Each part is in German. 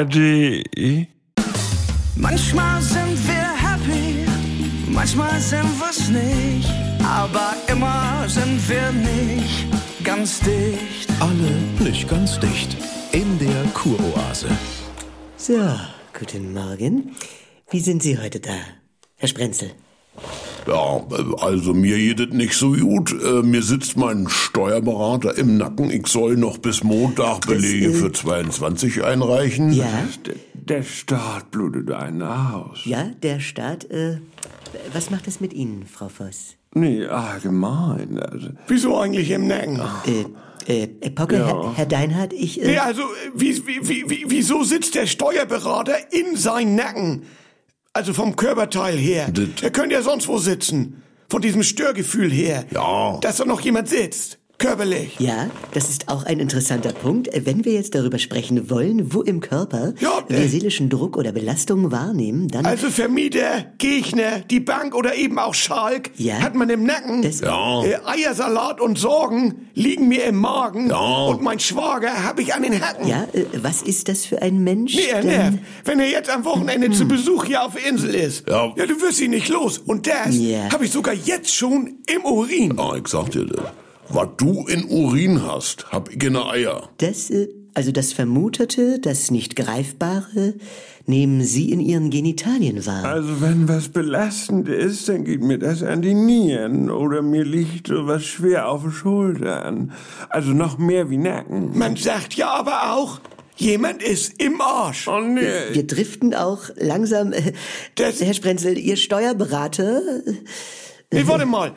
ARD. Manchmal sind wir happy, manchmal sind wir's nicht, aber immer sind wir nicht ganz dicht. Alle nicht ganz dicht. In der Kuroase. So, guten Morgen. Wie sind Sie heute da, Herr Sprenzel? Ja, also mir geht es nicht so gut. Äh, Mir sitzt mein Steuerberater im Nacken. Ich soll noch bis Montag Belege für 22 einreichen. Ja, Der, der Staat blutet einen aus. ja, der Staat, äh, was macht es mit Ihnen, Frau Voss? Nee, allgemein. Also, Wieso eigentlich im Nacken? Äh, äh, äh Pocke, Herr, Herr Deinhardt, ich, äh, Nee, also, wie, wie, wie, wie, wieso sitzt der Steuerberater in seinem Nacken? Also vom Körperteil her. Das- Er könnte ja sonst wo sitzen. Von diesem Störgefühl her. Ja. Dass da noch jemand sitzt. Körperlich. Ja, das ist auch ein interessanter Punkt. Wenn wir jetzt darüber sprechen wollen, wo im Körper Ja, wir äh. seelischen Druck oder Belastung wahrnehmen, dann... Also Vermieter, Gegner, die Bank oder eben auch Schalk Ja. hat man im Nacken. Das- Ja. Äh, Eiersalat und Sorgen liegen mir im Magen. Ja. Und mein Schwager habe ich an den Hacken. ja, äh, was ist das für ein Mensch? Nee, denn- nervt. Wenn er jetzt am Wochenende zu Besuch hier auf der Insel ist. Ja. Ja, du wirst ihn nicht los. Und das Ja. habe ich sogar jetzt schon im Urin. Ja, ich sag dir das. Was du in Urin hast, hab ich in der Eier. Das, äh, also das Vermutete, das nicht Greifbare, nehmen Sie in Ihren Genitalien wahr. also wenn was belastend ist, dann geht mir das an die Nieren oder mir liegt sowas schwer auf den Schultern. Also noch mehr wie Nacken. Man sagt ja aber auch, jemand ist im Arsch. Oh nee. Wir driften auch langsam. Äh, Das- Herr Sprenzel, Ihr Steuerberater. äh, Nee, warte mal.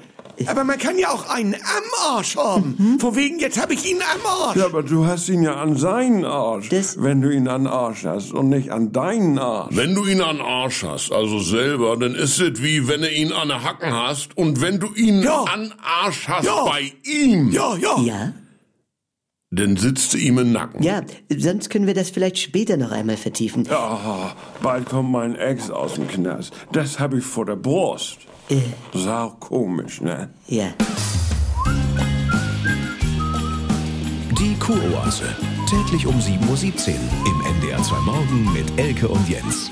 Aber man kann ja auch einen am Arsch haben. Von wegen, jetzt habe ich ihn am Arsch. Ja, aber du hast ihn ja an seinen Arsch, Das- wenn du ihn an Arsch hast und nicht an deinen Arsch. Wenn du ihn an Arsch hast, also selber, dann ist es wie wenn du ihn an der Hacken hast und wenn du ihn Ja. an Arsch hast Ja. bei ihm, Ja, ja. Ja, dann sitzt du ihm im Nacken. ja, sonst können wir das vielleicht später noch einmal vertiefen. Ah, bald kommt mein Ex aus dem Knast. Das habe ich vor der Brust. Äh, Sau komisch, ne? ja. Die Kuroase. Täglich um 7.17 Uhr im NDR 2 Morgen mit Elke und Jens.